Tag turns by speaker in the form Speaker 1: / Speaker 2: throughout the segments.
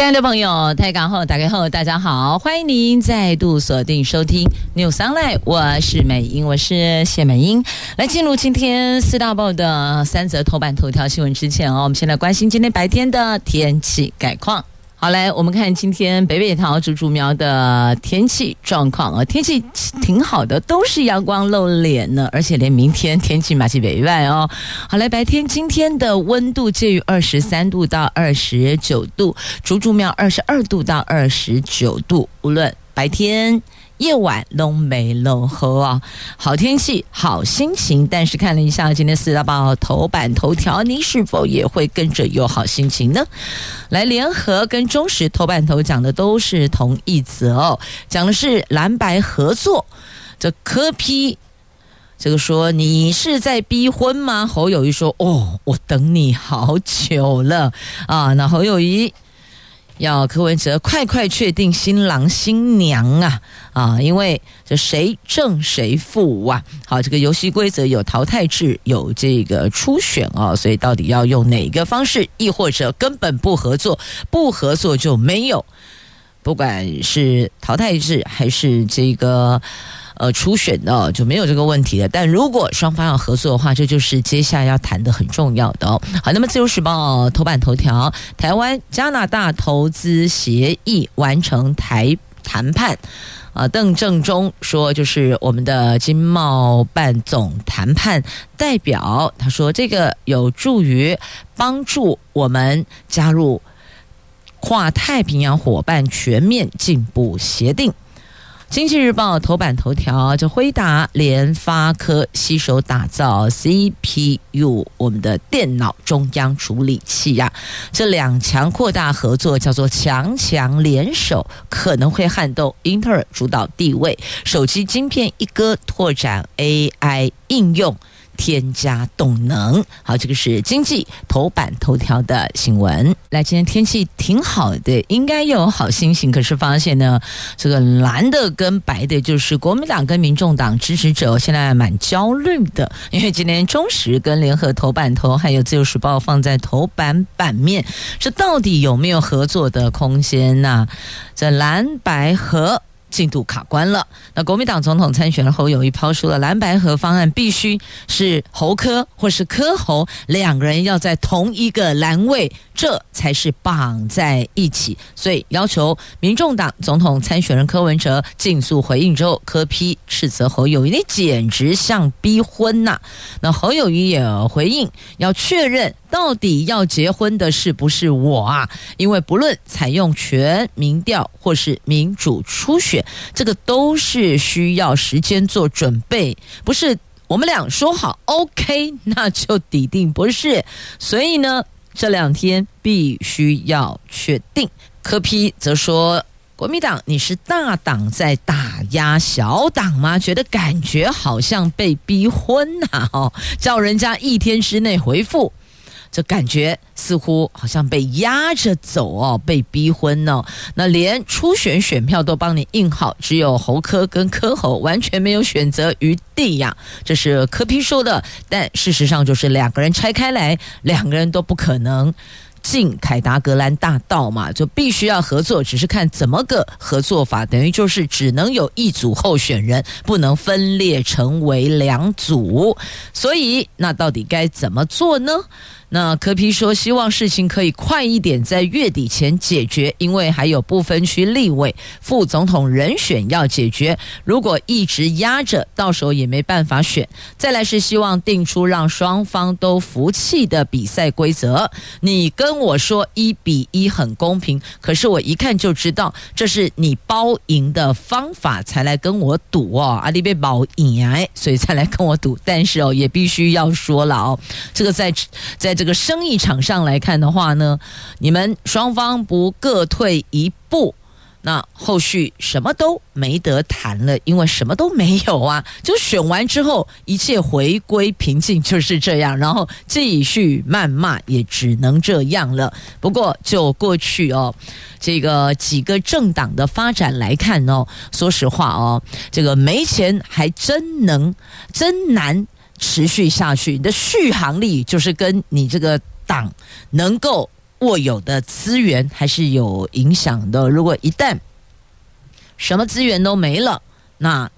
Speaker 1: 亲爱的朋友，台港后打开后，大家好，欢迎您再度锁定收听 News Online，我是美英，我是谢美英。来进入今天四大报的三则头版头条新闻之前哦，我们先来关心今天白天的天气概况。好，来我们看今天北北桃竹竹苗的天气状况啊，天气挺好的，都是阳光露脸呢，而且连明天天气马上北外哦。好，嘞白天今天的温度介于二十三度到二十九度，竹竹苗二十二度到二十九度，无论白天。夜晚都没落后啊，好天气，好心情。但是看了一下今天四大报头版头条，您是否也会跟着有好心情呢？来，联合跟中实头版头讲的都是同一则哦，讲的是蓝白合作。这柯 P 这个说你是在逼婚吗？侯友谊说哦，我等你好久了啊。那侯友谊。要柯文哲快快确定新郎新娘啊啊！因为这谁正谁负啊？好，这个游戏规则有淘汰制，有这个初选啊，所以到底要用哪个方式？亦或者根本不合作，不合作就没有，不管是淘汰制还是这个。呃，初选的就没有这个问题了。但如果双方要合作的话，这就是接下来要谈的很重要的哦。好，那么《自由时报》头版头条：台湾加拿大投资协议完成台谈判。啊，邓正中说，就是我们的经贸办总谈判代表，他说这个有助于帮助我们加入跨太平洋伙伴全面进步协定。经济日报头版头条，就辉达、联发科携手打造 CPU，我们的电脑中央处理器呀、啊，这两强扩大合作，叫做强强联手，可能会撼动英特尔主导地位。手机晶片一哥拓展 AI 应用。添加动能，好，这个是经济头版头条的新闻。来，今天天气挺好的，应该有好心情。可是发现呢，这个蓝的跟白的，就是国民党跟民众党支持者，现在蛮焦虑的。因为今天中时跟联合头版头，还有自由时报放在头版版面，这到底有没有合作的空间呢？这蓝白合。进度卡关了。那国民党总统参选人侯友谊抛出了蓝白合方案，必须是侯科或是柯侯两个人要在同一个栏位，这才是绑在一起。所以要求民众党总统参选人柯文哲尽速回应之后，柯批斥责侯友谊，你简直像逼婚呐、那侯友谊也回应，要确认。到底要结婚的是不是我啊？因为不论采用全民调或是民主初选，这个都是需要时间做准备，不是我们俩说好 OK 那就抵定，不是。所以呢，这两天必须要确定。柯批则说，国民党你是大党在打压小党吗？觉得感觉好像被逼婚呐？哦，叫人家一天之内回复。这感觉似乎好像被压着走哦，被逼婚哦。那连初选选票都帮你印好，只有侯科跟科侯完全没有选择余地呀。这是科批说的，但事实上就是两个人拆开来，两个人都不可能进凯达格兰大道嘛，就必须要合作，只是看怎么个合作法，等于就是只能有一组候选人，不能分裂成为两组。所以那到底该怎么做呢？那柯皮说，希望事情可以快一点，在月底前解决，因为还有不分区立委、副总统人选要解决。如果一直压着，到时候也没办法选。再来是希望定出让双方都服气的比赛规则。你跟跟我说一比一很公平，可是我一看就知道这是你包赢的方法才来跟我赌哦，阿里被包赢哎，所以才来跟我赌。但是哦，也必须要说了哦，这个在在。这个生意场上来看的话呢，你们双方不各退一步，那后续什么都没得谈了，因为什么都没有啊！就选完之后，一切回归平静，就是这样。然后继续谩骂，也只能这样了。不过就过去哦，这个几个政党的发展来看哦，说实话哦，这个没钱还真能真难持续下去。你的续航力就是跟你这个党能够。握有的资源还是有影响的。如果一旦什么资源都没了，那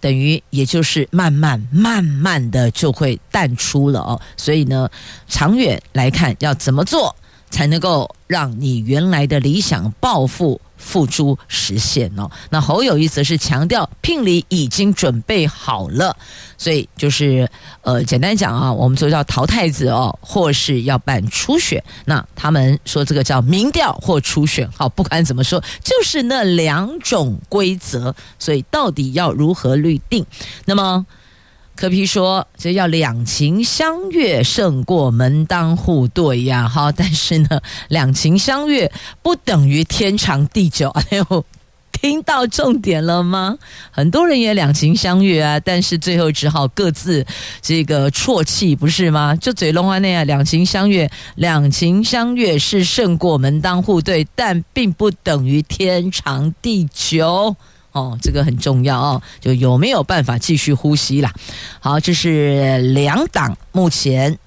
Speaker 1: 等于也就是慢慢慢慢的就会淡出了哦。所以呢，长远来看，要怎么做才能够让你原来的理想抱负？付诸实现哦。那侯友宜则是强调聘礼已经准备好了，所以就是呃，简单讲啊，我们就叫淘汰子哦，或是要办初选。那他们说这个叫民调或初选，好，不管怎么说，就是那两种规则。所以到底要如何律定？那么。柯 P 说：“这要两情相悦胜过门当户对呀，哈！但是呢，两情相悦不等于天长地久。哎呦，听到重点了吗？很多人也两情相悦啊，但是最后只好各自这个啜泣，不是吗？就嘴龙话那样，两情相悦，两情相悦是胜过门当户对，但并不等于天长地久。”哦，这个很重要哦，就有没有办法继续呼吸啦？好，这是两党目前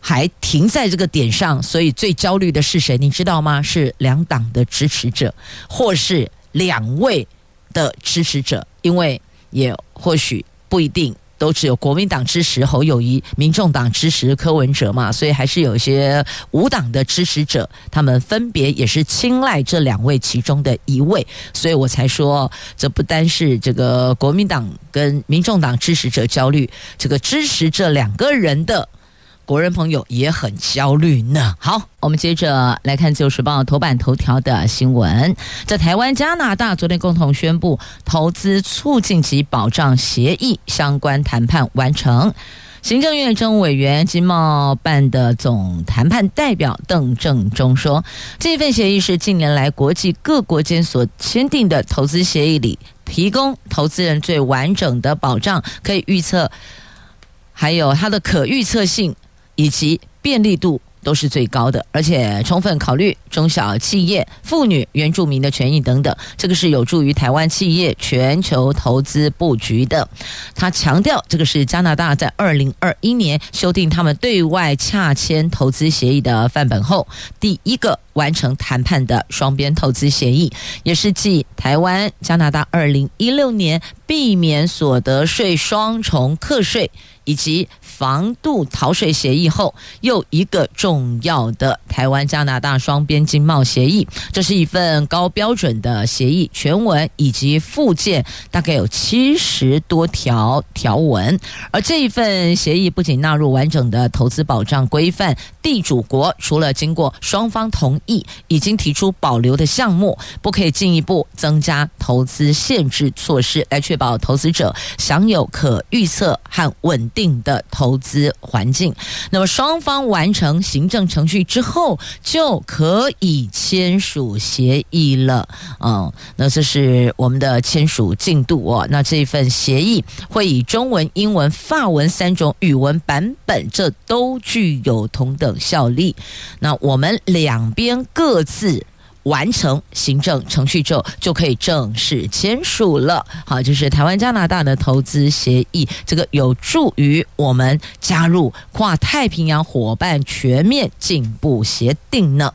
Speaker 1: 还停在这个点上，所以最焦虑的是谁？你知道吗？是两党的支持者，或是两位的支持者，因为也或许不一定。都只有国民党支持侯友谊，民众党支持柯文哲嘛，所以还是有一些无党的支持者，他们分别也是青睐这两位其中的一位，所以我才说，这不单是这个国民党跟民众党支持者焦虑，这个支持这两个人的。国人朋友也很焦虑呢。好，我们接着来看《自由时报》头版头条的新闻。在台湾、加拿大昨天共同宣布投资促进及保障协议相关谈判完成。行政院政务委员、经贸办的总谈判代表邓正中说，这份协议是近年来国际各国间所签订的投资协议里，提供投资人最完整的保障，可以预测，还有它的可预测性。以及便利度都是最高的，而且充分考虑中小企业、妇女、原住民的权益等等，这个是有助于台湾企业全球投资布局的。他强调，这个是加拿大在二零二一年修订他们对外洽签投资协议的范本后，第一个完成谈判的双边投资协议，也是继台湾、加拿大二零一六年避免所得税双重课税以及。防杜逃税协议后，又一个重要的台湾加拿大双边经贸协议。这是一份高标准的协议，全文以及附件大概有七十多条条文。而这一份协议不仅纳入完整的投资保障规范，地主国除了经过双方同意，已经提出保留的项目，不可以进一步增加投资限制措施，来确保投资者享有可预测和稳定的投。投资环境，那么双方完成行政程序之后，就可以签署协议了。嗯，那这是我们的签署进度哦。那这份协议会以中文、英文、法文三种语文版本，这都具有同等效力。那我们两边各自。完成行政程序之后，就可以正式签署了。好，就是台湾加拿大的投资协议，这个有助于我们加入跨太平洋伙伴全面进步协定呢。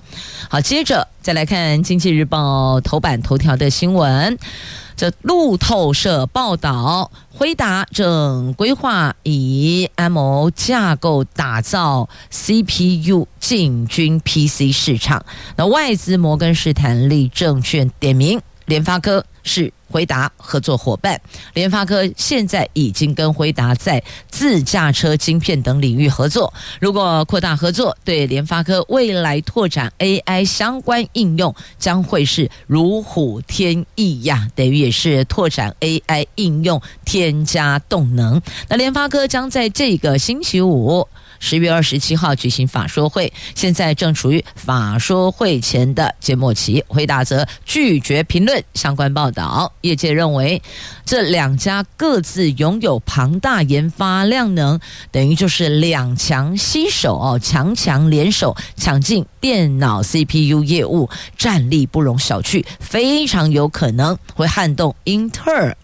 Speaker 1: 好，接着再来看《经济日报》头版头条的新闻。这路透社报道，辉达正规划以 M O 架构打造 CPU 进军 PC 市场。那外资摩根士丹利证券点名联发科是辉达合作伙伴。联发科现在已经跟辉达在自驾车晶片等领域合作。如果扩大合作，对联发科未来拓展 AI 相关应用将会是如虎添翼呀，等于也是拓展 AI 应用添加动能。那联发科将在这个星期五。十月二十七号举行法说会，现在正处于法说会前的缄默期。回答则拒绝评论相关报道。业界认为，这两家各自拥有庞大研发量能，等于就是两强携手哦，强强联手抢进电脑 CPU 业务，战力不容小觑，非常有可能会撼动英特尔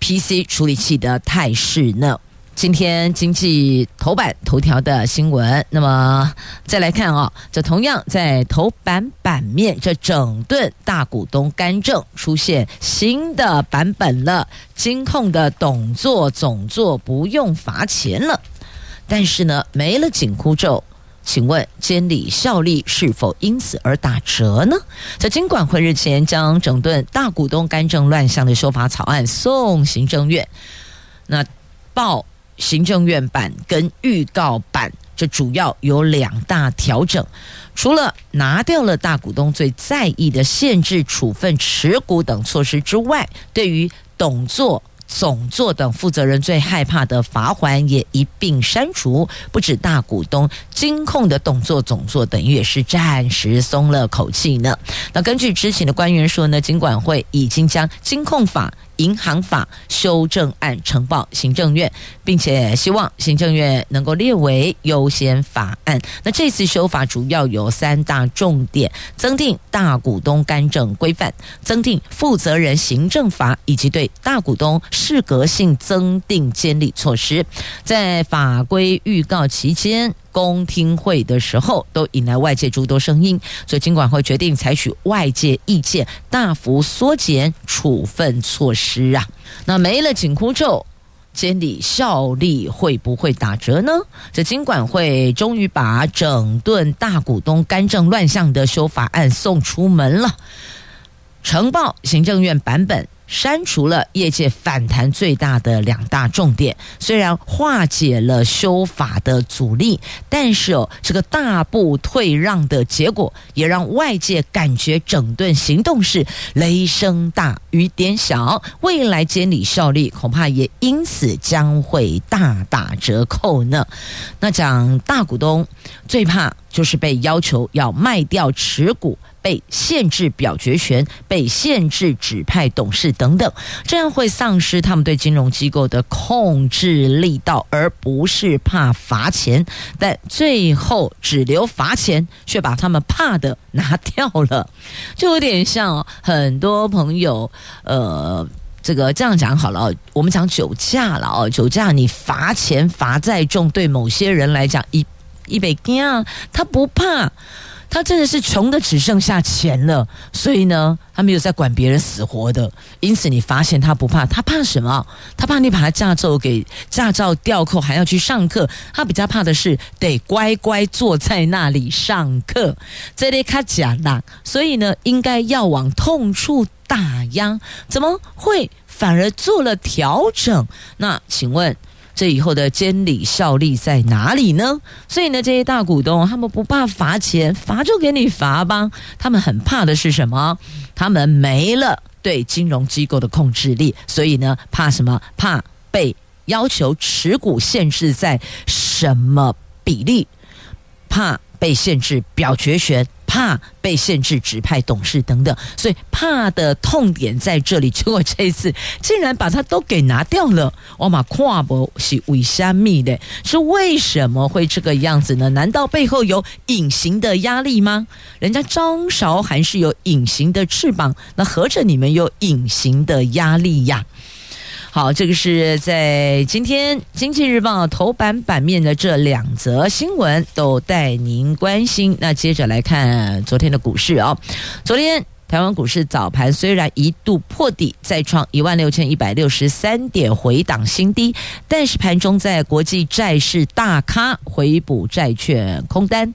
Speaker 1: PC 处理器的态势呢。今天经济头版头条的新闻，那么再来看啊、这同样在头版版面，这整顿大股东干政出现新的版本了，金控的董座总座不用罚钱了，但是呢，没了紧箍咒，请问监理效力是否因此而打折呢？在金管会日前将整顿大股东干政乱象的修法草案送行政院，那报。行政院版跟预告版，这主要有两大调整，除了拿掉了大股东最在意的限制处分持股等措施之外，对于董座、总座等负责人最害怕的罚款也一并删除。不止大股东，金控的董座、总座等于也是暂时松了口气呢。那根据知情的官员说呢，金管会已经将金控法。银行法修正案呈报行政院，并且希望行政院能够列为优先法案。那这次修法主要有三大重点：增订大股东干政规范，增订负责人行政法，以及对大股东适格性增订监理措施。在法规预告期间。公听会的时候，都引来外界诸多声音，所以金管会决定采取外界意见，大幅缩减处分措施啊。那没了紧箍咒，监理效力会不会打折呢？这金管会终于把整顿大股东干政乱象的修法案送出门了，呈报行政院版本。删除了业界反弹最大的两大重点，虽然化解了修法的阻力，但是哦，这个大步退让的结果，也让外界感觉整顿行动是雷声大雨点小，未来监理效力恐怕也因此将会大打折扣呢。那讲大股东最怕就是被要求要卖掉持股。被限制表决权，被限制指派董事等等，这样会丧失他们对金融机构的控制力道，而不是怕罚钱。但最后只留罚钱，却把他们怕的拿掉了，就有点像很多朋友，呃，这个这样讲好了，我们讲酒驾了哦，酒驾你罚钱罚再重，对某些人来讲一一百斤，他不怕。他真的是穷的只剩下钱了，所以呢，他没有在管别人死活的。因此，你发现他不怕，他怕什么？他怕你把他驾照给驾照吊扣，还要去上课。他比较怕的是得乖乖坐在那里上课。这里卡假啦，所以呢，应该要往痛处打压，怎么会反而做了调整？那请问？这以后的监理效力在哪里呢？所以呢，这些大股东他们不怕罚钱，罚就给你罚吧。他们很怕的是什么？他们没了对金融机构的控制力，所以呢，怕什么？怕被要求持股限制在什么比例？怕被限制表决权。怕被限制指派董事等等，所以怕的痛点在这里。结果这一次竟然把它都给拿掉了，我嘛跨博是为虾米的？是为什么会这个样子呢？难道背后有隐形的压力吗？人家张韶涵是有隐形的翅膀，那合着你们有隐形的压力呀？好，这个是在今天《经济日报》头版版面的这两则新闻都带您关心。那接着来看昨天的股市、哦，昨天。台湾股市早盘虽然一度破底，再创一万六千一百六十三点回档新低，但是盘中在国际债市大咖回补债券空单。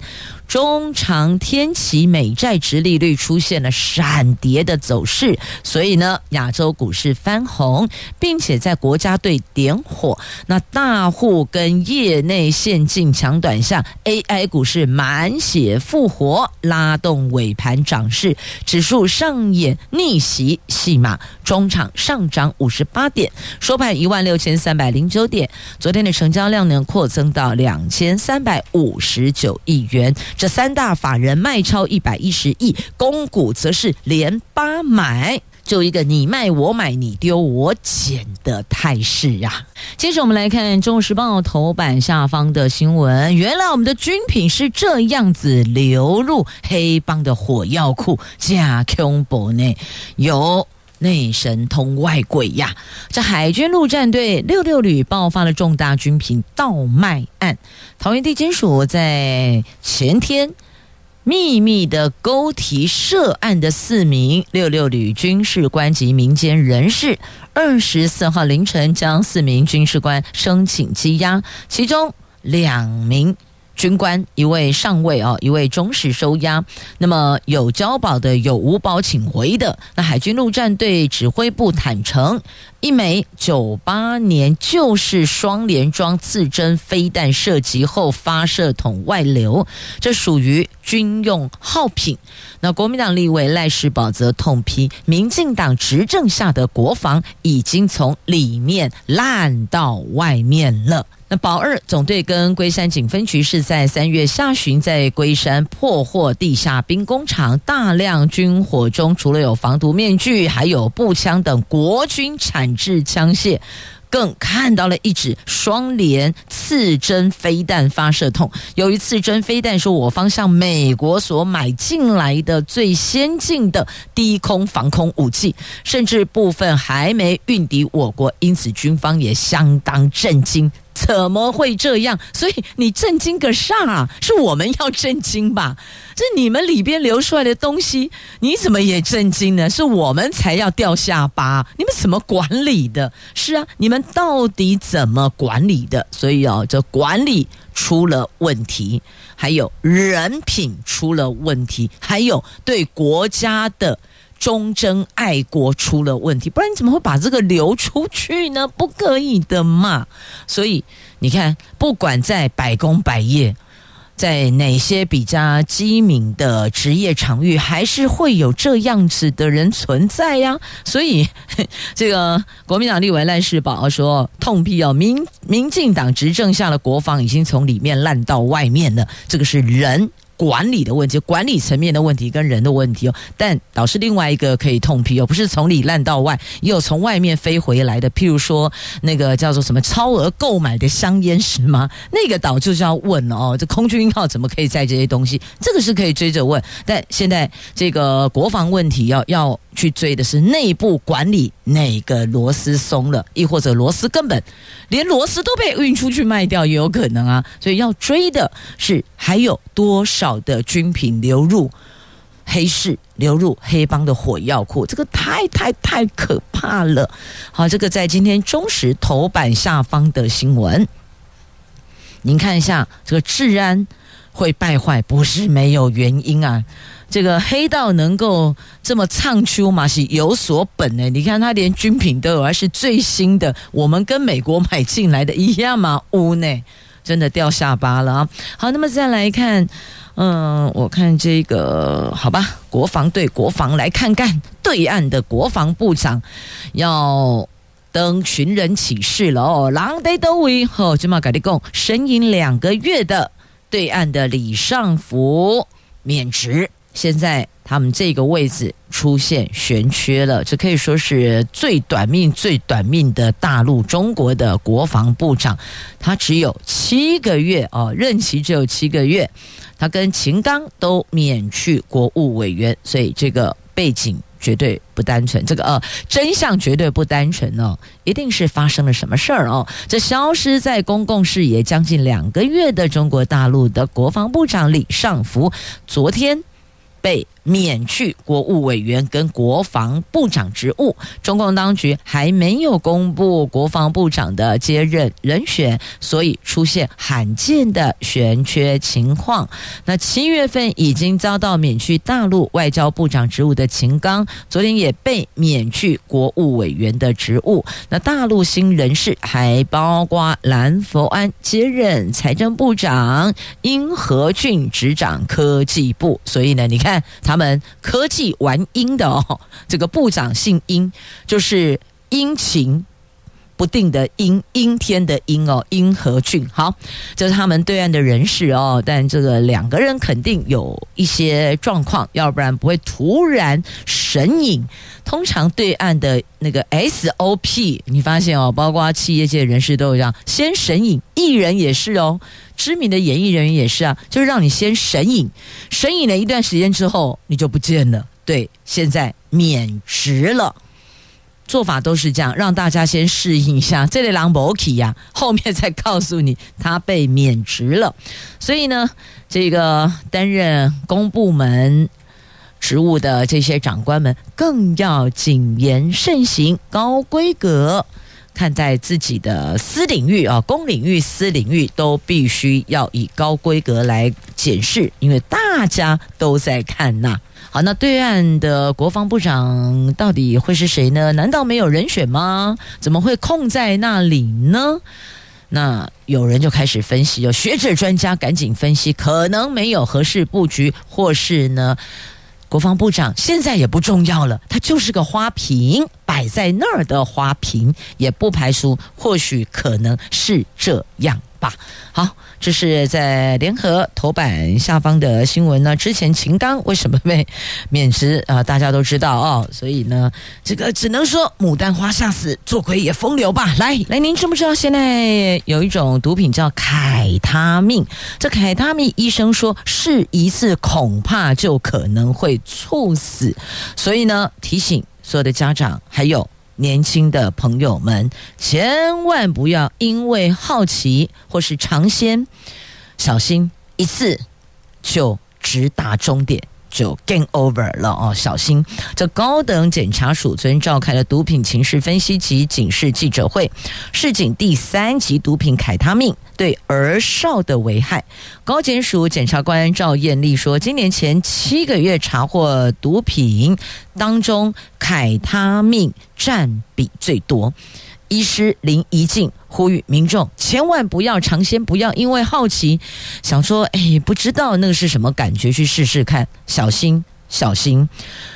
Speaker 1: 中长天期美债殖利率出现了闪跌的走势，所以呢，亚洲股市翻红，并且在国家队点火，那大户跟业内现进抢短下，AI 股市满血复活，拉动尾盘涨势，指数上演逆袭戏码，中场上涨五十八点，收盘一万六千三百零九点，昨天的成交量呢扩增到两千三百五十九亿元。这三大法人卖超一百一十亿，公股则是连八买，就一个你卖我买，你丢我捡的态势啊！接着我们来看《中时报》头版下方的新闻，原来我们的军品是这样子流入黑帮的火药库，加恐怖呢，有。内神通外鬼呀！这海军陆战队六六旅爆发了重大军品倒卖案，桃园地检署在前天秘密的勾提涉案的四名六六旅军事官及民间人士，二十四号凌晨将四名军事官申请羁押，其中两名。军官一位上尉啊，一位中士收押。那么有交保的，有无保请回的。那海军陆战队指挥部坦承，一枚九八年旧式双联装刺针飞弹射击后发射筒外流，这属于军用耗品。那国民党立委赖士葆则痛批，民进党执政下的国防已经从里面烂到外面了。那保二总队跟龟山警分局是在三月下旬在龟山破获地下兵工厂，大量军火中除了有防毒面具，还有步枪等国军产制枪械。更看到了一支双联刺针飞弹发射筒。由于刺针飞弹是我方向美国所买进来的最先进的低空防空武器，甚至部分还没运抵我国，因此军方也相当震惊。怎么会这样？所以你震惊个啥？是我们要震惊吧？这你们里边流出来的东西，你怎么也震惊呢？是我们才要掉下巴。你们怎么管理的？是啊，你们到底怎么管理的？所以哦，这管理出了问题，还有人品出了问题，还有对国家的。忠贞爱国出了问题，不然你怎么会把这个流出去呢？不可以的嘛。所以你看，不管在百工百业，在哪些比较机敏的职业场域，还是会有这样子的人存在呀。所以这个国民党立委赖世宝说，痛批哦，民民进党执政下的国防已经从里面烂到外面了，这个是人。管理的问题，管理层面的问题跟人的问题哦，但倒是另外一个可以痛批哦，不是从里烂到外，也有从外面飞回来的。譬如说那个叫做什么超额购买的香烟是吗？那个岛就是要问哦，这空军一号怎么可以载这些东西？这个是可以追着问，但现在这个国防问题要要去追的是内部管理哪个螺丝松了，亦或者螺丝根本连螺丝都被运出去卖掉也有可能啊，所以要追的是还有多少。的军品流入黑市，流入黑帮的火药库，这个太太太可怕了。好，这个在今天中时头版下方的新闻，您看一下，这个治安会败坏，不是没有原因啊。这个黑道能够这么唱秋嘛，是有所本呢。你看他连军品都有，还是最新的，我们跟美国买进来的一样嘛，乌呢，真的掉下巴了啊。好，那么再来看。嗯，我看这个好吧，国防对国防来看看，对岸的国防部长要登寻人启事了哦。狼得都为哦，今嘛跟你讲，神隐两个月的对岸的李尚福免职，现在他们这个位置出现悬缺了，这可以说是最短命、最短命的大陆中国的国防部长，他只有七个月哦，任期只有七个月。他跟秦刚都免去国务委员，所以这个背景绝对不单纯，这个呃真相绝对不单纯哦，一定是发生了什么事儿哦。这消失在公共视野将近两个月的中国大陆的国防部长李尚福，昨天被免去国务委员跟国防部长职务。中共当局还没有公布国防部长的接任人选，所以出现罕见的悬缺情况。那七月份已经遭到免去大陆外交部长职务的秦刚，昨天也被免去国务委员的职务。那大陆新人士还包括蓝佛安接任财政部长，殷和俊执掌科技部。所以呢，你看他们科技玩鹰的哦，这个部长姓殷，就是殷勤。不定的阴阴天的阴哦，阴和俊，好，这是他们对岸的人士哦，但这个两个人肯定有一些状况，要不然不会突然神隐。通常对岸的那个 SOP，你发现哦，包括企业界人士都有这样，先神隐，艺人也是哦，知名的演艺人员也是啊，就是让你先神隐，神隐了一段时间之后，你就不见了。对，现在免职了。做法都是这样，让大家先适应一下。这类狼不 OK 呀，后面再告诉你他被免职了。所以呢，这个担任公部门职务的这些长官们，更要谨言慎行，高规格看待自己的私领域啊，公领域、私领域都必须要以高规格来检视，因为大家都在看呐。好，那对岸的国防部长到底会是谁呢？难道没有人选吗？怎么会空在那里呢？那有人就开始分析，有学者专家赶紧分析，可能没有合适布局，或是呢，国防部长现在也不重要了，他就是个花瓶，摆在那儿的花瓶，也不排除或许可能是这样吧。好。这是在联合头版下方的新闻呢。之前秦刚为什么被免职啊？大家都知道哦。所以呢，这个只能说牡丹花下死，做鬼也风流吧。来来，您知不知道现在有一种毒品叫凯他命？这凯他命医生说试一次恐怕就可能会猝死，所以呢，提醒所有的家长还有。年轻的朋友们，千万不要因为好奇或是尝鲜，小心一次就直达终点。就 game over 了哦，小心！这高等检察署昨天召开了毒品情势分析及警示记者会，示警第三级毒品凯他命对儿少的危害。高检署检察官赵艳丽说，今年前七个月查获毒品当中，凯他命占比最多。医师林怡静呼吁民众千万不要尝鲜，不要因为好奇想说，哎，不知道那个是什么感觉，去试试看，小心小心，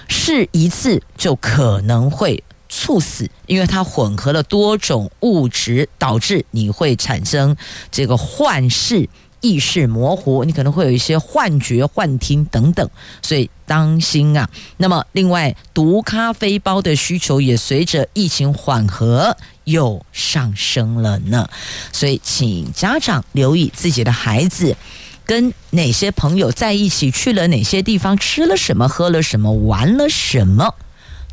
Speaker 1: 试一次就可能会猝死，因为它混合了多种物质，导致你会产生这个幻视。意识模糊，你可能会有一些幻觉、幻听等等，所以当心啊。那么，另外，毒咖啡包的需求也随着疫情缓和又上升了呢。所以，请家长留意自己的孩子跟哪些朋友在一起，去了哪些地方，吃了什么，喝了什么，玩了什么，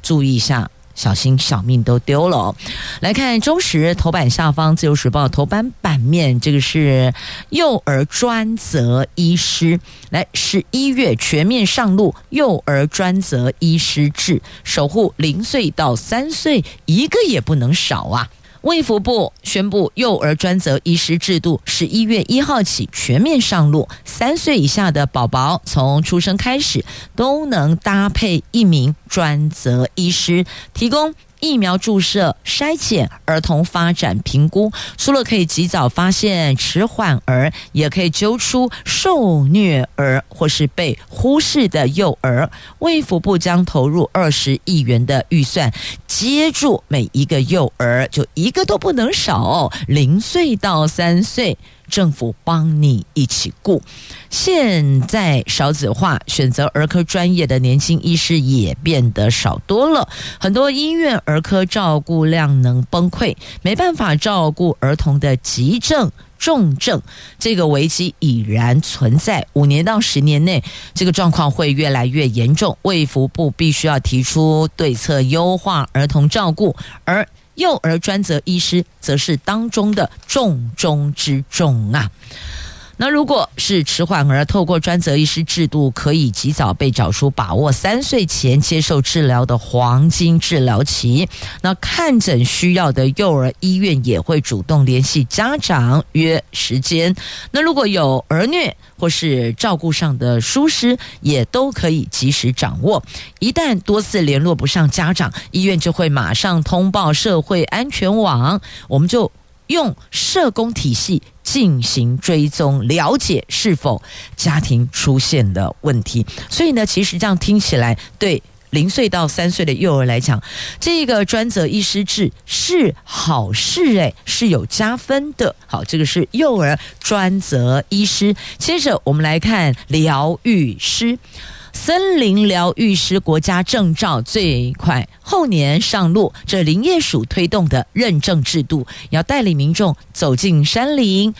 Speaker 1: 注意一下。小心，小命都丢了！来看中时头版下方，《自由时报》头版版面，这个是幼儿专责医师。来，十一月全面上路幼儿专责医师制，守护零岁到三岁，一个也不能少啊！卫福部宣布，幼儿专责医师制度十一月一号起全面上路，三岁以下的宝宝从出生开始都能搭配一名专责医师，提供疫苗注射、筛检、儿童发展评估。除了可以及早发现迟缓儿，也可以揪出受虐儿或是被忽视的幼儿。卫福部将投入二十亿元的预算。接住每一个幼儿，就一个都不能少。零岁到三岁，政府帮你一起顾。现在少子化，选择儿科专业的年轻医师也变得少多了。很多医院儿科照顾量能崩溃，没办法照顾儿童的急症。重症这个危机已然存在，五年到十年内，这个状况会越来越严重。卫福部必须要提出对策，优化儿童照顾，而幼儿专责医师则是当中的重中之重啊。那如果是迟缓儿，透过专责医师制度，可以及早被找出把握三岁前接受治疗的黄金治疗期。那看诊需要的幼儿医院也会主动联系家长约时间。那如果有儿虐或是照顾上的疏失，也都可以及时掌握。一旦多次联络不上家长，医院就会马上通报社会安全网，我们就用社工体系进行追踪，了解是否家庭出现了问题。所以呢，其实这样听起来对。零岁到三岁的幼儿来讲，这个专责医师制是好事诶，是有加分的。好，这个是幼儿专责医师。接着我们来看疗愈师，森林疗愈师国家证照最快后年上路。这林业署推动的认证制度，要带领民众走进山林。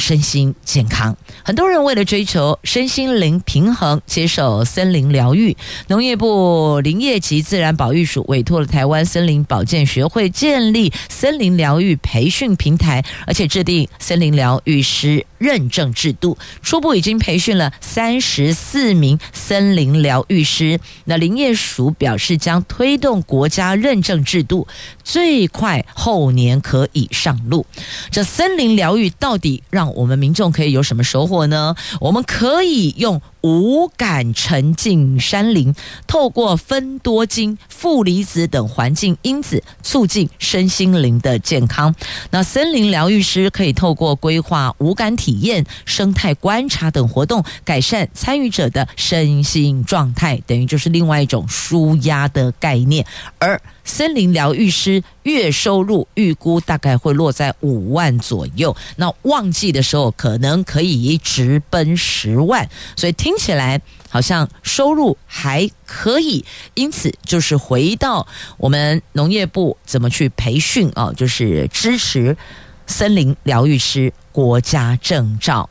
Speaker 1: 身心健康，很多人为了追求身心灵平衡，接受森林疗愈。农业部林业及自然保育署委托了台湾森林保健学会建立森林疗愈培训平台，而且制定森林疗愈师认证制度，初步已经培训了三十四名森林疗愈师。那林业署表示，将推动国家认证制度，最快后年可以上路。这森林疗愈到底让我们民众可以有什么收获呢？我们可以用五感沉浸山林，透过芬多精、负离子等环境因子，促进身心灵的健康。那森林疗愈师可以透过规划五感体验、生态观察等活动，改善参与者的身心状态，等于就是另外一种舒压的概念。而森林疗愈师月收入预估大概会落在五万左右，那旺季的时候可能可以直奔十万，所以听听起来好像收入还可以。因此，就是回到我们农业部怎么去培训啊，就是支持森林疗愈师国家证照，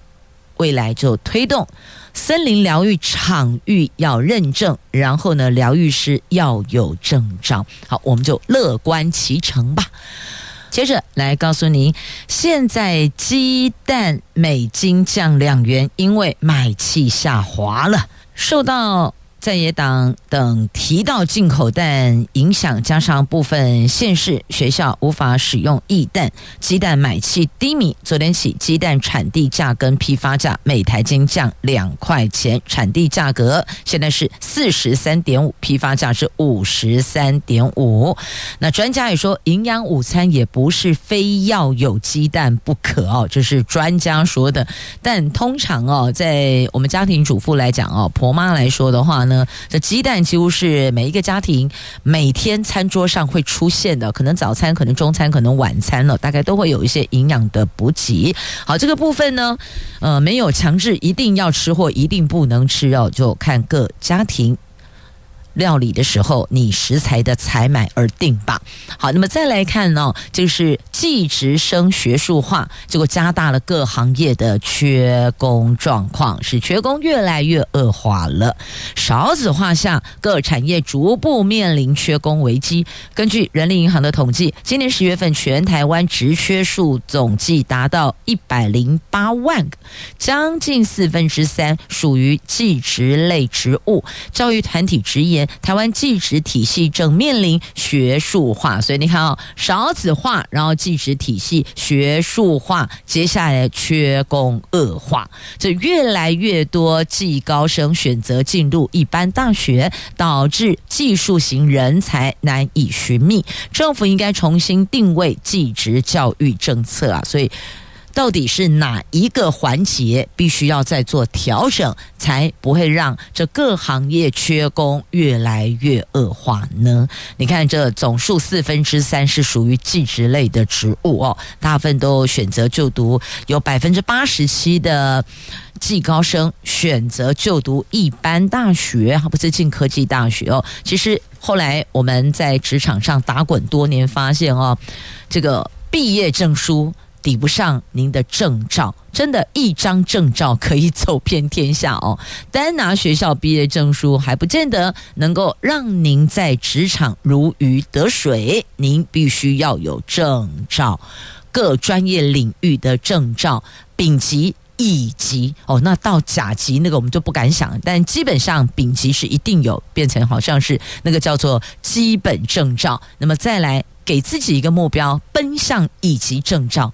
Speaker 1: 未来就推动。森林疗愈场域要认证，然后呢，疗愈师要有证照。好，我们就乐观其成吧。接着来告诉您，现在鸡蛋每斤降两元，因为买气下滑了，受到。在野党等提到进口蛋影响，加上部分县市学校无法使用液蛋，鸡蛋买气低迷。昨天起，鸡蛋产地价跟批发价每台斤降两块钱，产地价格现在是四十三点五，批发价是五十三点五。那专家也说，营养午餐也不是非要有鸡蛋不可哦，这是专家说的。但通常哦，在我们家庭主妇来讲哦，婆妈来说的话。呢，这鸡蛋几乎是每一个家庭每天餐桌上会出现的，可能早餐、可能中餐、可能晚餐了，大概都会有一些营养的补给。好，这个部分呢，呃，没有强制一定要吃或一定不能吃哦，就看各家庭。料理的时候，你食材的采买而定吧。好，那么再来看呢，就是技职生学术化，结果加大了各行业的缺工状况，使缺工越来越恶化了。少子化下，各产业逐步面临缺工危机。根据人力银行的统计，今年十月份全台湾职缺数总计达到一百零八万个，将近四分之三属于技职类职务。教育团体直言。台湾技职体系正面临学术化，所以你看哦，少子化，然后职体系学术化，接下来缺工恶化，这越来越多技高生选择进入一般大学，导致技术型人才难以寻觅。政府应该重新定位技职教育政策啊，所以。到底是哪一个环节必须要再做调整，才不会让这各行业缺工越来越恶化呢？你看，这总数四分之三是属于技职类的职务哦，大部分都选择就读，有百分之八十七的技高生选择就读一般大学，还不是进科技大学哦。其实后来我们在职场上打滚多年，发现哦，这个毕业证书。抵不上您的证照，真的，一张证照可以走遍天下哦。单拿学校毕业证书还不见得能够让您在职场如鱼得水，您必须要有证照，各专业领域的证照，丙级乙级哦，那到甲级那个我们就不敢想，但基本上丙级是一定有变成好像是那个叫做基本证照，那么再来给自己一个目标，奔向乙级证照。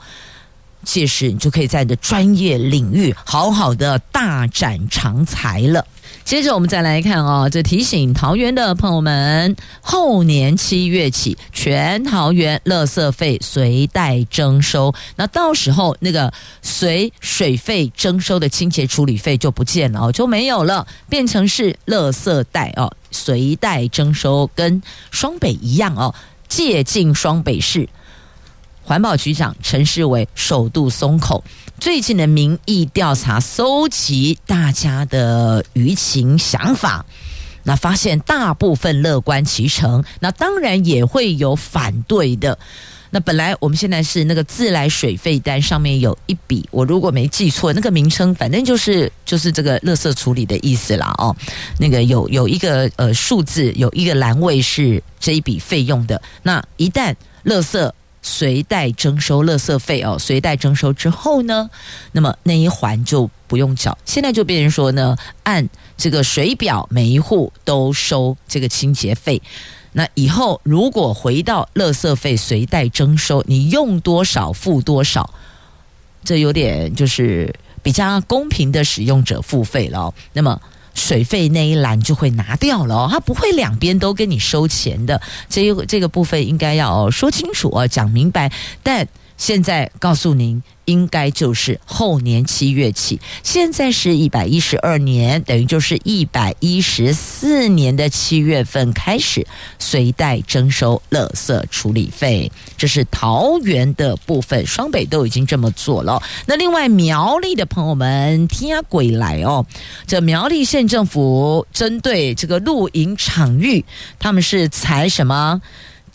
Speaker 1: 届时你就可以在你的专业领域好好的大展长才了。接着我们再来看哦，这提醒桃园的朋友们，后年七月起，全桃园垃圾费随袋征收。那到时候那个随水费征收的清洁处理费就不见了哦，就没有了，变成是垃圾袋哦，随袋征收，跟双北一样哦，借进双北市。环保局长陈世伟首度松口，最近的民意调查搜集大家的舆情想法，那发现大部分乐观其成，那当然也会有反对的。那本来我们现在是那个自来水费单上面有一笔，我如果没记错，那个名称反正就是就是这个垃圾处理的意思啦哦，那个有有一个呃数字，有一个栏位是这一笔费用的。那一旦垃圾随袋征收垃圾费哦，随袋征收之后呢，那么那一环就不用缴。现在就变成说呢，按这个水表，每一户都收这个清洁费。那以后如果回到垃圾费随袋征收，你用多少付多少，这有点就是比较公平的使用者付费了。那么。水费那一栏就会拿掉了哦，他不会两边都跟你收钱的，这个这个部分应该要说清楚哦，讲明白。但现在告诉您。应该就是后年七月起，现在是一百一十二年，等于就是一百一十四年的七月份开始随袋征收垃圾处理费，这是桃园的部分，双北都已经这么做了。那另外苗栗的朋友们听鬼来哦，这苗栗县政府针对这个露营场域，他们是采什么？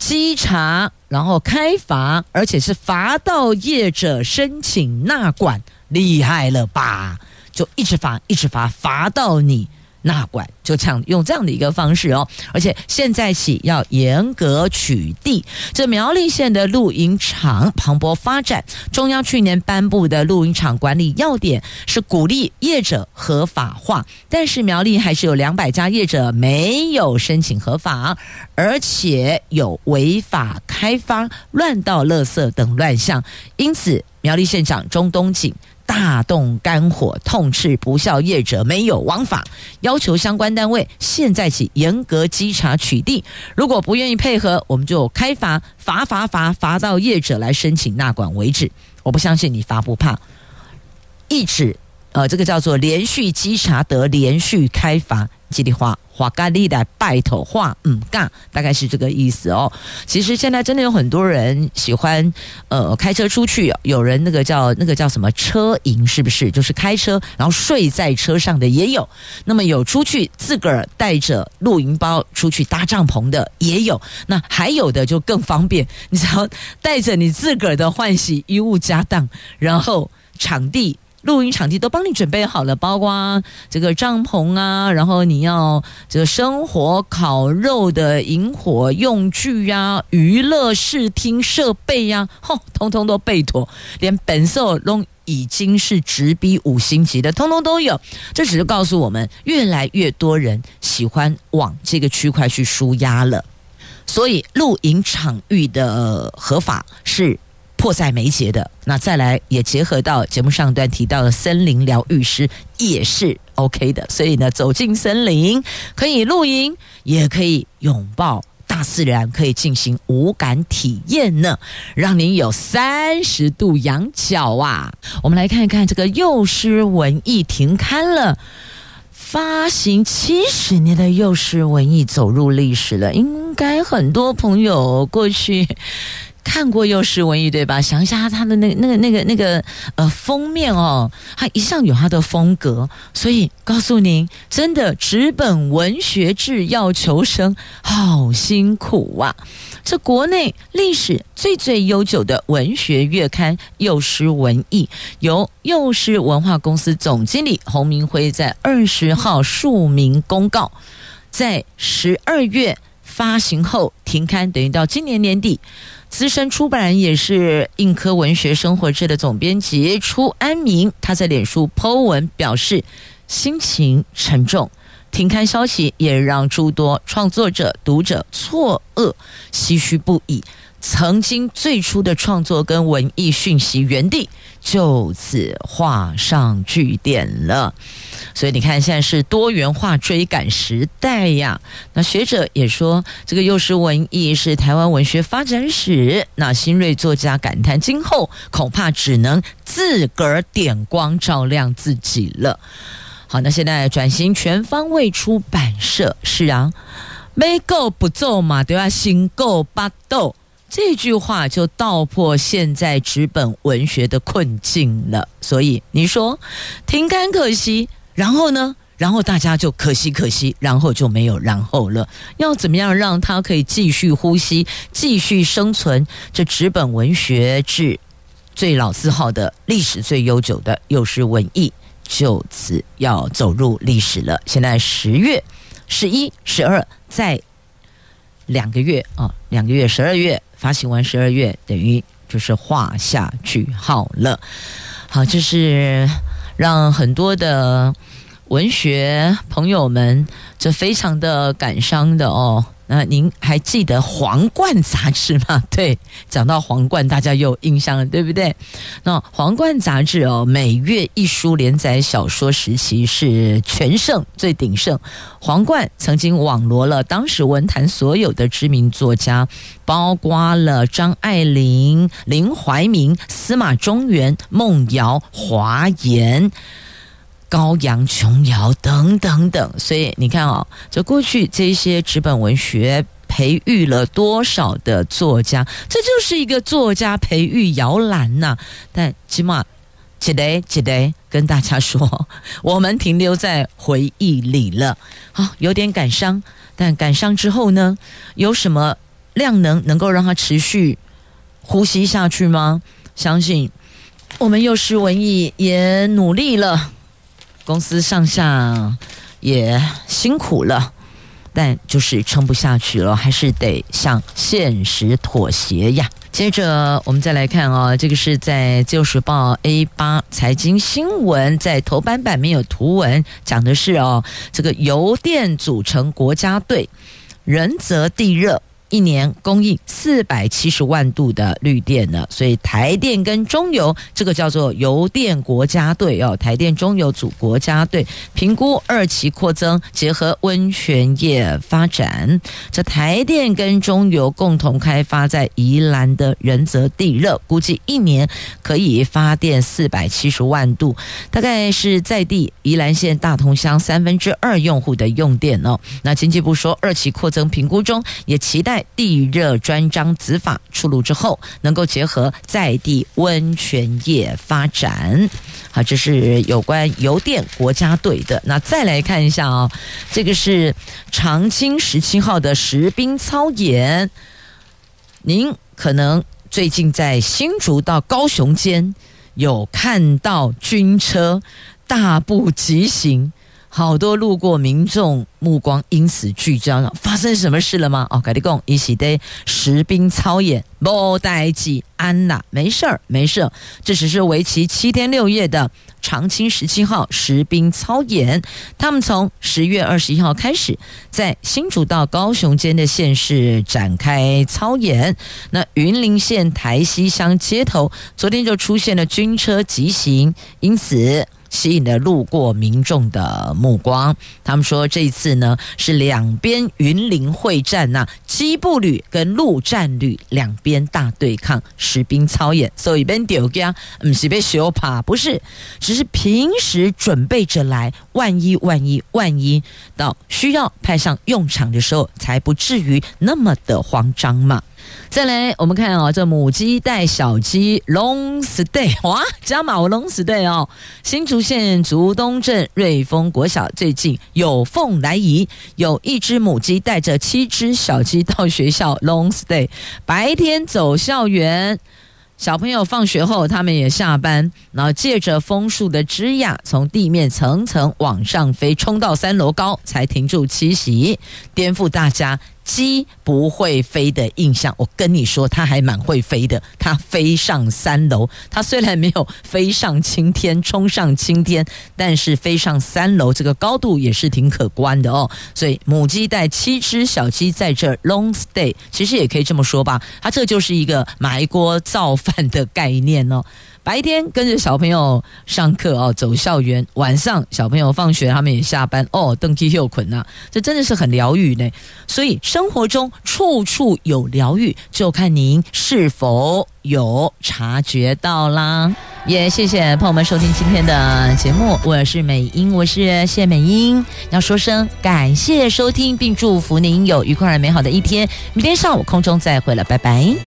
Speaker 1: 稽查，然后开罚，而且是罚到业者申请纳管，厉害了吧？就一直罚，一直罚，罚到你。纳管就这样用这样的一个方式哦，而且现在起要严格取缔。这苗栗县的露营场蓬勃发展，中央去年颁布的露营场管理要点是鼓励业者合法化，但是苗栗还是有两百家业者没有申请合法，而且有违法开发、乱倒垃圾等乱象，因此苗栗县长钟东锦。大动肝火，痛斥不孝业者没有王法，要求相关单位现在起严格稽查取缔。如果不愿意配合，我们就开罚，罚罚罚罚到业者来申请纳管为止。我不相信你罚不怕，一直呃，这个叫做连续稽查得连续开罚，吉利话。瓦嘎利的拜头话，嗯，干，大概是这个意思哦。其实现在真的有很多人喜欢，呃，开车出去，有人那个叫那个叫什么车营，是不是？就是开车然后睡在车上的也有。那么有出去自个儿带着露营包出去搭帐篷的也有。那还有的就更方便，你只要带着你自个儿的换洗衣物家当，然后场地。露营场地都帮你准备好了，包括这个帐篷啊，然后你要这个生火烤肉的引火用具呀、娱乐视听设备呀，吼，通通都备妥，连本色都已经是直逼五星级的，通通都有。这只是告诉我们，越来越多人喜欢往这个区块去舒压了，所以露营场域的合法是。迫在眉睫的，那再来也结合到节目上段提到的森林疗愈师也是 OK 的，所以呢，走进森林可以露营，也可以拥抱大自然，可以进行五感体验呢，让您有三十度仰角啊！我们来看一看这个幼师文艺停刊了，发行七十年的幼师文艺走入历史了，应该很多朋友过去。看过幼师文艺对吧？想一下他的那个、那个、那个、那个呃封面哦，他一向有他的风格，所以告诉您，真的纸本文学志要求生好辛苦啊！这国内历史最最悠久的文学月刊《幼师文艺》，由幼师文化公司总经理洪明辉在二十号署名公告，在十二月。发行后停刊，等于到今年年底。资深出版人也是印科文学生活志的总编辑出安明，他在脸书 Po 文表示，心情沉重。停刊消息也让诸多创作者、读者错愕、唏嘘不已。曾经最初的创作跟文艺讯息原地就此画上句点了。所以你看，现在是多元化追赶时代呀。那学者也说，这个幼师文艺是台湾文学发展史。那新锐作家感叹，今后恐怕只能自个儿点光照亮自己了。好，那现在转型全方位出版社，是啊，没够不做嘛，对吧？新够巴豆。这句话就道破现在纸本文学的困境了。所以你说停刊可惜，然后呢？然后大家就可惜可惜，然后就没有然后了。要怎么样让它可以继续呼吸、继续生存？这纸本文学志最老字号的历史最悠久的幼师文艺。就此要走入历史了。现在十月、十一、十二，在两个月啊，两个月，十二月 发行完，十二月等于就是画下句号了。好，这是让很多的文学朋友们这非常的感伤的哦。那您还记得《皇冠》杂志吗？对，讲到《皇冠》，大家有印象了，对不对？那《皇冠》杂志哦，每月一书连载小说时期是全盛最鼎盛，《皇冠》曾经网罗了当时文坛所有的知名作家，包括了张爱玲、林怀民、司马中原、孟瑶、华严。高阳、琼瑶等等等，所以你看、哦，就过去这些纸本文学培育了多少的作家，这就是一个作家培育摇篮呐。但起码，记得记得跟大家说，我们停留在回忆里了。好，有点感伤，但感伤之后呢，有什么量能能够让它持续呼吸下去吗？相信我们幼师文艺也努力了。公司上下也辛苦了，但就是撑不下去了，还是得向现实妥协呀。接着我们再来看哦，这个是在《自由时报》A 八财经新闻，在头版版面有图文，讲的是哦，这个油电组成国家队，人泽地热。一年供应四百七十万度的绿电呢，所以台电跟中油这个叫做油电国家队哦，台电中油组国家队评估二期扩增，结合温泉业发展。这台电跟中油共同开发在宜兰的仁泽地热，估计一年可以发电四百七十万度，大概是在地宜兰县大同乡三分之二用户的用电哦。那经济部说，二期扩增评估中也期待。地热专章子法出炉之后，能够结合在地温泉业发展。好，这是有关邮电国家队的。那再来看一下啊、哦，这个是长青十七号的实兵操演。您可能最近在新竹到高雄间有看到军车大步疾行。好多路过民众目光因此聚焦了，发生什么事了吗？哦，跟你讲，一起的实兵操演，莫代志安娜，没事儿，没事儿，这只是为期七天六夜的长青十七号实兵操演。他们从十月二十一号开始，在新竹到高雄间的县市展开操演。那云林县台西乡街头，昨天就出现了军车疾行，因此。吸引了路过民众的目光。他们说，这一次呢是两边云林会战呐，机步旅跟陆战旅两边大对抗，实兵操演。所以边丢家不是被羞怕，不是，只是平时准备着来，万一万一万一到需要派上用场的时候，才不至于那么的慌张嘛。再来，我们看哦，这母鸡带小鸡 long stay 哇，加码 long stay 哦。新竹县竹东镇瑞丰国小最近有凤来仪，有一只母鸡带着七只小鸡到学校 long stay，白天走校园。小朋友放学后，他们也下班，然后借着枫树的枝桠，从地面层层往上飞，冲到三楼高才停住栖息，颠覆大家鸡不会飞的印象，我跟你说，它还蛮会飞的。它飞上三楼，它虽然没有飞上青天、冲上青天，但是飞上三楼，这个高度也是挺可观的哦。所以母鸡带七只小鸡在这 long stay，其实也可以这么说吧，它这就是一个埋锅造饭的概念哦。白天跟着小朋友上课哦，走校园；晚上小朋友放学，他们也下班哦，登机又捆呐，这真的是很疗愈呢。所以生活中处处有疗愈，就看您是否有察觉到啦。也谢谢朋友们收听今天的节目，我是美英，我是谢美英，要说声感谢收听，并祝福您有愉快美好的一天。明天上午空中再会了，拜拜。